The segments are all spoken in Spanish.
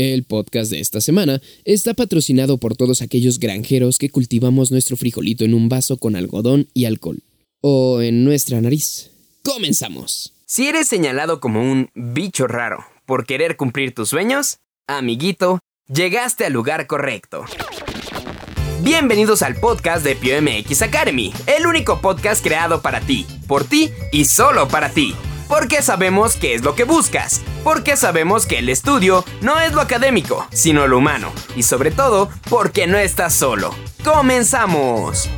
El podcast de esta semana está patrocinado por todos aquellos granjeros que cultivamos nuestro frijolito en un vaso con algodón y alcohol. O en nuestra nariz. ¡Comenzamos! Si eres señalado como un bicho raro por querer cumplir tus sueños, amiguito, llegaste al lugar correcto. Bienvenidos al podcast de PioMX Academy, el único podcast creado para ti, por ti y solo para ti. Porque sabemos qué es lo que buscas. Porque sabemos que el estudio no es lo académico, sino lo humano. Y sobre todo, porque no estás solo. ¡Comenzamos!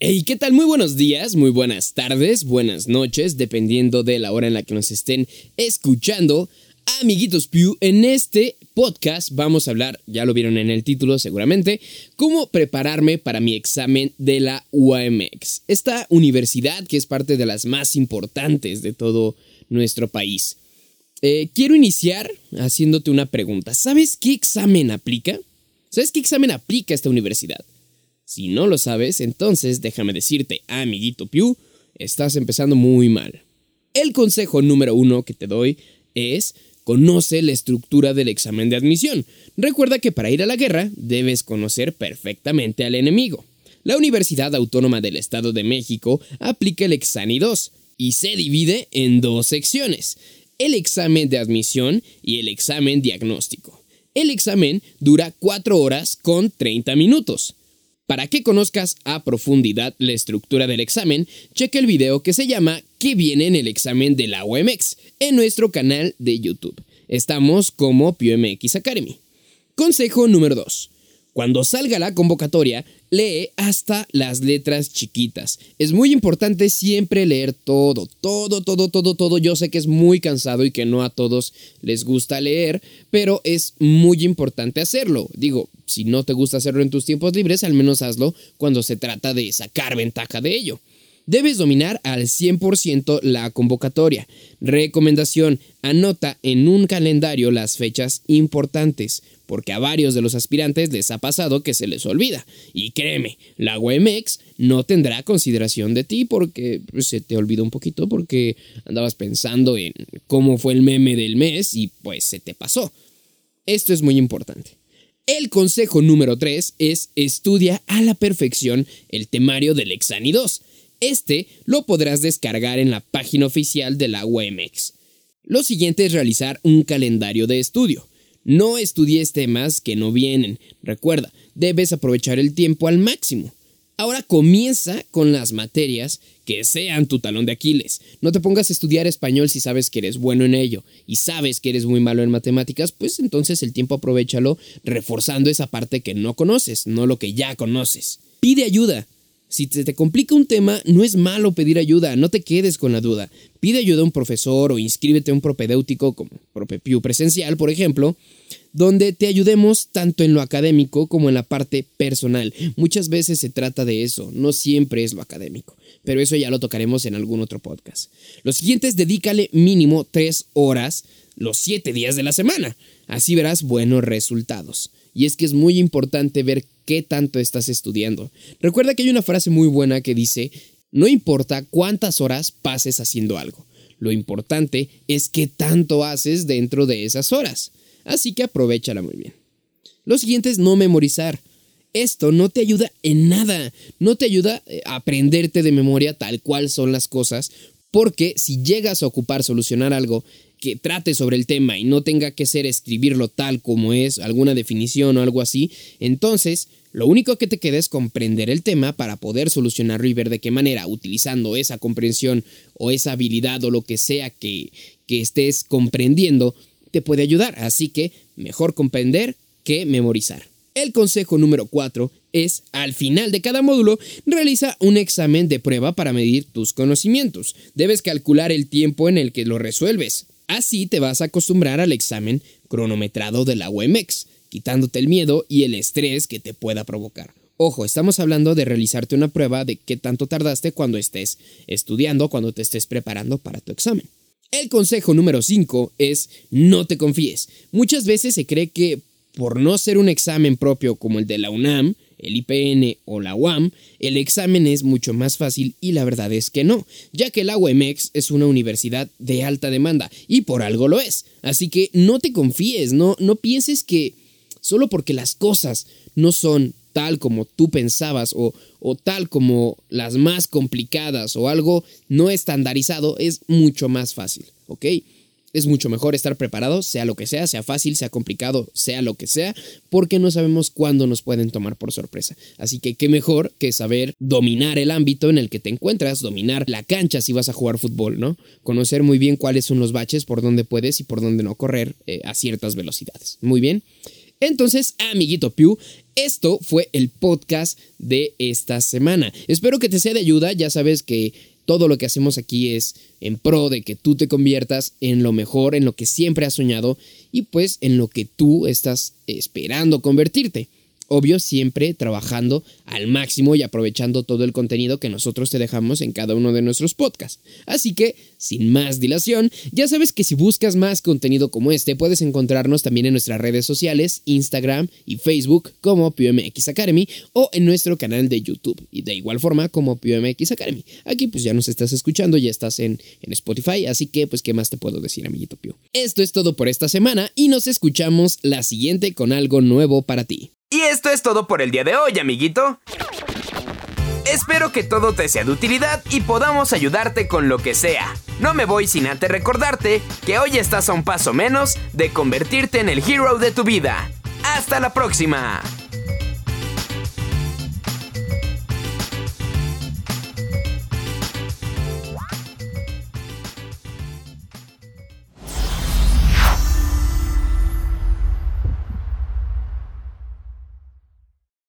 Hey, ¿qué tal? Muy buenos días, muy buenas tardes, buenas noches, dependiendo de la hora en la que nos estén escuchando. Amiguitos Pew, en este podcast vamos a hablar, ya lo vieron en el título seguramente, cómo prepararme para mi examen de la UAMX, esta universidad que es parte de las más importantes de todo nuestro país. Eh, quiero iniciar haciéndote una pregunta. ¿Sabes qué examen aplica? ¿Sabes qué examen aplica esta universidad? Si no lo sabes, entonces déjame decirte, amiguito Pew, estás empezando muy mal. El consejo número uno que te doy es Conoce la estructura del examen de admisión. Recuerda que para ir a la guerra debes conocer perfectamente al enemigo. La Universidad Autónoma del Estado de México aplica el Exani 2 y se divide en dos secciones, el examen de admisión y el examen diagnóstico. El examen dura 4 horas con 30 minutos. Para que conozcas a profundidad la estructura del examen, cheque el video que se llama ¿Qué viene en el examen de la OMX? en nuestro canal de YouTube. Estamos como PioMX Academy. Consejo número 2. Cuando salga la convocatoria, lee hasta las letras chiquitas. Es muy importante siempre leer todo, todo, todo, todo, todo. Yo sé que es muy cansado y que no a todos les gusta leer, pero es muy importante hacerlo. Digo, si no te gusta hacerlo en tus tiempos libres, al menos hazlo cuando se trata de sacar ventaja de ello. Debes dominar al 100% la convocatoria. Recomendación, anota en un calendario las fechas importantes, porque a varios de los aspirantes les ha pasado que se les olvida. Y créeme, la UMX no tendrá consideración de ti porque pues, se te olvidó un poquito porque andabas pensando en cómo fue el meme del mes y pues se te pasó. Esto es muy importante. El consejo número 3 es estudia a la perfección el temario del Exani 2 este lo podrás descargar en la página oficial de la UMX. Lo siguiente es realizar un calendario de estudio. No estudies temas que no vienen. Recuerda, debes aprovechar el tiempo al máximo. Ahora comienza con las materias que sean tu talón de Aquiles. No te pongas a estudiar español si sabes que eres bueno en ello y sabes que eres muy malo en matemáticas, pues entonces el tiempo aprovechalo reforzando esa parte que no conoces, no lo que ya conoces. Pide ayuda. Si se te complica un tema, no es malo pedir ayuda, no te quedes con la duda. Pide ayuda a un profesor o inscríbete a un propedéutico como Propepiu presencial, por ejemplo, donde te ayudemos tanto en lo académico como en la parte personal. Muchas veces se trata de eso, no siempre es lo académico, pero eso ya lo tocaremos en algún otro podcast. Lo siguiente es dedícale mínimo tres horas los siete días de la semana. Así verás buenos resultados. Y es que es muy importante ver qué tanto estás estudiando. Recuerda que hay una frase muy buena que dice, no importa cuántas horas pases haciendo algo, lo importante es qué tanto haces dentro de esas horas. Así que aprovechala muy bien. Lo siguiente es no memorizar. Esto no te ayuda en nada, no te ayuda eh, a aprenderte de memoria tal cual son las cosas, porque si llegas a ocupar solucionar algo que trate sobre el tema y no tenga que ser escribirlo tal como es, alguna definición o algo así, entonces lo único que te queda es comprender el tema para poder solucionarlo y ver de qué manera, utilizando esa comprensión o esa habilidad o lo que sea que, que estés comprendiendo, te puede ayudar. Así que mejor comprender que memorizar. El consejo número 4 es, al final de cada módulo, realiza un examen de prueba para medir tus conocimientos. Debes calcular el tiempo en el que lo resuelves. Así te vas a acostumbrar al examen cronometrado de la UMX, quitándote el miedo y el estrés que te pueda provocar. Ojo, estamos hablando de realizarte una prueba de qué tanto tardaste cuando estés estudiando, cuando te estés preparando para tu examen. El consejo número 5 es no te confíes. Muchas veces se cree que por no ser un examen propio como el de la UNAM, el IPN o la UAM, el examen es mucho más fácil y la verdad es que no, ya que la UEMEX es una universidad de alta demanda y por algo lo es. Así que no te confíes, no, no pienses que solo porque las cosas no son tal como tú pensabas o, o tal como las más complicadas o algo no estandarizado es mucho más fácil, ¿ok? Es mucho mejor estar preparado, sea lo que sea, sea fácil, sea complicado, sea lo que sea, porque no sabemos cuándo nos pueden tomar por sorpresa. Así que qué mejor que saber dominar el ámbito en el que te encuentras, dominar la cancha si vas a jugar fútbol, ¿no? Conocer muy bien cuáles son los baches, por dónde puedes y por dónde no correr eh, a ciertas velocidades. Muy bien. Entonces, amiguito Pew, esto fue el podcast de esta semana. Espero que te sea de ayuda. Ya sabes que todo lo que hacemos aquí es en pro de que tú te conviertas en lo mejor, en lo que siempre has soñado y pues en lo que tú estás esperando convertirte. Obvio, siempre trabajando al máximo y aprovechando todo el contenido que nosotros te dejamos en cada uno de nuestros podcasts. Así que, sin más dilación, ya sabes que si buscas más contenido como este, puedes encontrarnos también en nuestras redes sociales, Instagram y Facebook como PMX Academy o en nuestro canal de YouTube y de igual forma como PMX Academy. Aquí pues ya nos estás escuchando, ya estás en, en Spotify, así que pues qué más te puedo decir, amiguito Pio. Esto es todo por esta semana y nos escuchamos la siguiente con algo nuevo para ti. Y esto es todo por el día de hoy, amiguito. Espero que todo te sea de utilidad y podamos ayudarte con lo que sea. No me voy sin antes recordarte que hoy estás a un paso menos de convertirte en el hero de tu vida. ¡Hasta la próxima!